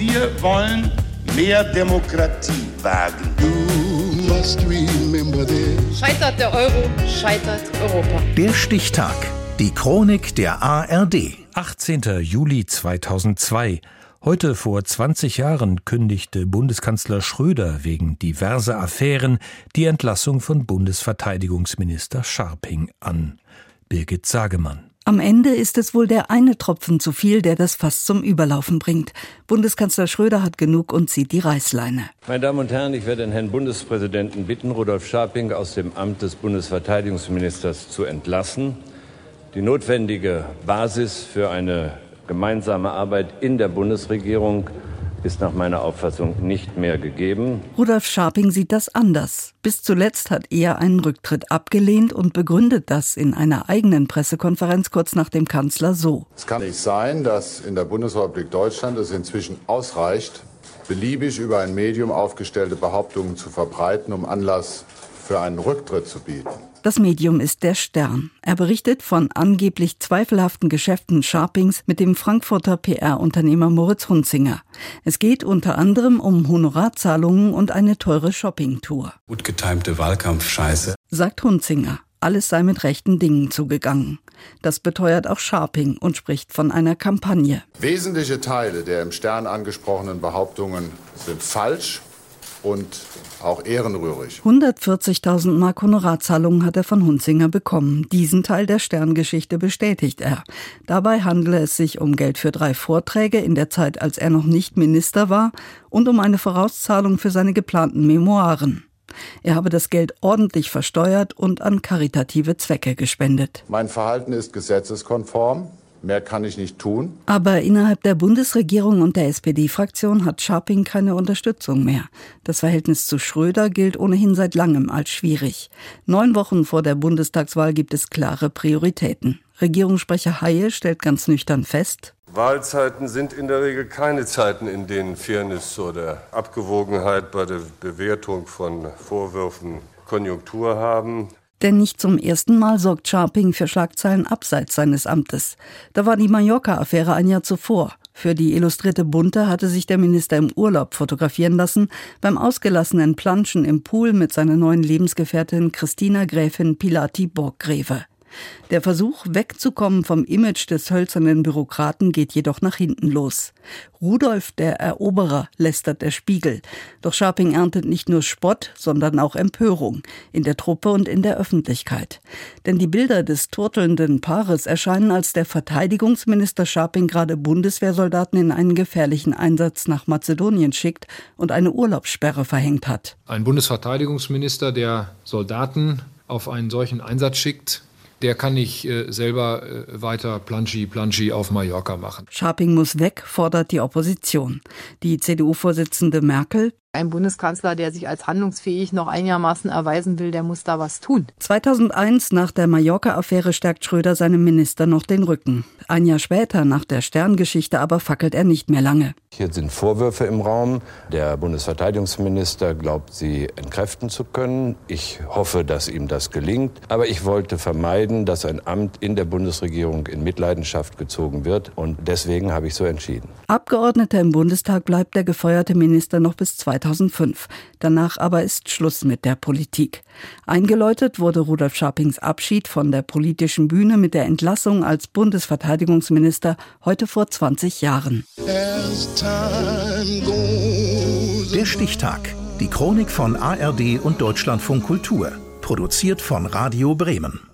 Wir wollen mehr Demokratie wagen. Scheitert der Euro, scheitert Europa. Der Stichtag. Die Chronik der ARD. 18. Juli 2002. Heute vor 20 Jahren kündigte Bundeskanzler Schröder wegen diverser Affären die Entlassung von Bundesverteidigungsminister Scharping an. Birgit Sagemann. Am Ende ist es wohl der eine Tropfen zu viel, der das Fass zum Überlaufen bringt. Bundeskanzler Schröder hat genug und zieht die Reißleine. Meine Damen und Herren, ich werde den Herrn Bundespräsidenten bitten, Rudolf Scharping aus dem Amt des Bundesverteidigungsministers zu entlassen. Die notwendige Basis für eine gemeinsame Arbeit in der Bundesregierung ist nach meiner Auffassung nicht mehr gegeben. Rudolf Scharping sieht das anders. Bis zuletzt hat er einen Rücktritt abgelehnt und begründet das in einer eigenen Pressekonferenz kurz nach dem Kanzler so. Es kann nicht sein, dass in der Bundesrepublik Deutschland es inzwischen ausreicht, beliebig über ein Medium aufgestellte Behauptungen zu verbreiten, um Anlass für einen Rücktritt zu bieten. Das Medium ist der Stern. Er berichtet von angeblich zweifelhaften Geschäften Sharpings mit dem Frankfurter PR-Unternehmer Moritz Hunzinger. Es geht unter anderem um Honorarzahlungen und eine teure Shoppingtour. Gut getimte Wahlkampfscheiße, sagt Hunzinger. Alles sei mit rechten Dingen zugegangen. Das beteuert auch Sharping und spricht von einer Kampagne. Wesentliche Teile der im Stern angesprochenen Behauptungen sind falsch und auch ehrenrührig. 140.000 Mark Honorarzahlungen hat er von Hunzinger bekommen. Diesen Teil der Sterngeschichte bestätigt er. Dabei handele es sich um Geld für drei Vorträge in der Zeit, als er noch nicht Minister war und um eine Vorauszahlung für seine geplanten Memoiren. Er habe das Geld ordentlich versteuert und an karitative Zwecke gespendet. Mein Verhalten ist gesetzeskonform. Mehr kann ich nicht tun. Aber innerhalb der Bundesregierung und der SPD-Fraktion hat Scharping keine Unterstützung mehr. Das Verhältnis zu Schröder gilt ohnehin seit langem als schwierig. Neun Wochen vor der Bundestagswahl gibt es klare Prioritäten. Regierungssprecher Haye stellt ganz nüchtern fest, Wahlzeiten sind in der Regel keine Zeiten, in denen Fairness oder Abgewogenheit bei der Bewertung von Vorwürfen Konjunktur haben. Denn nicht zum ersten Mal sorgt Scharping für Schlagzeilen abseits seines Amtes. Da war die Mallorca-Affäre ein Jahr zuvor. Für die illustrierte Bunte hatte sich der Minister im Urlaub fotografieren lassen, beim ausgelassenen Planschen im Pool mit seiner neuen Lebensgefährtin Christina Gräfin Pilati Borggreve. Der Versuch, wegzukommen vom Image des hölzernen Bürokraten geht jedoch nach hinten los. Rudolf der Eroberer lästert der Spiegel. Doch Scharping erntet nicht nur Spott, sondern auch Empörung in der Truppe und in der Öffentlichkeit. Denn die Bilder des turtelnden Paares erscheinen, als der Verteidigungsminister Scharping gerade Bundeswehrsoldaten in einen gefährlichen Einsatz nach Mazedonien schickt und eine Urlaubssperre verhängt hat. Ein Bundesverteidigungsminister, der Soldaten auf einen solchen Einsatz schickt, der kann nicht äh, selber äh, weiter Planschi Planschi auf Mallorca machen. Scharping muss weg, fordert die Opposition. Die CDU-Vorsitzende Merkel ein Bundeskanzler, der sich als handlungsfähig noch einigermaßen erweisen will, der muss da was tun. 2001 nach der Mallorca-Affäre stärkt Schröder seinem Minister noch den Rücken. Ein Jahr später, nach der Sterngeschichte, aber fackelt er nicht mehr lange. Hier sind Vorwürfe im Raum. Der Bundesverteidigungsminister glaubt, sie entkräften zu können. Ich hoffe, dass ihm das gelingt. Aber ich wollte vermeiden, dass ein Amt in der Bundesregierung in Mitleidenschaft gezogen wird. Und deswegen habe ich so entschieden. Abgeordneter im Bundestag bleibt der gefeuerte Minister noch bis 2005. Danach aber ist Schluss mit der Politik. Eingeläutet wurde Rudolf Scharpings Abschied von der politischen Bühne mit der Entlassung als Bundesverteidigungsminister heute vor 20 Jahren. Der Stichtag. Die Chronik von ARD und Deutschlandfunk Kultur. Produziert von Radio Bremen.